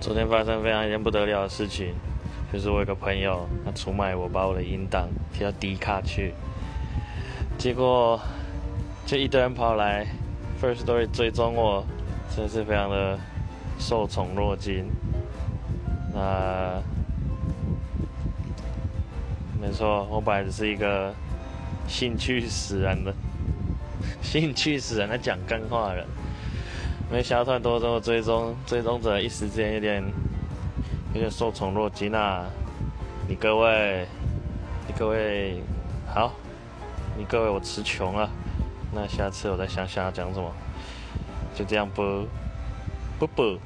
昨天发生非常一件不得了的事情，就是我有个朋友，他出卖我，把我的音档贴到 D 卡去，结果就一堆人跑来 First Story 追踪我，真是非常的受宠若惊。那没错，我本来只是一个兴趣使然的、兴趣使然的讲干话人。没想到突然多这么追踪，追踪者一时之间有点有点受宠若惊啊！你各位，你各位好，你各位我词穷了，那下次我再想想要讲什么，就这样不不不。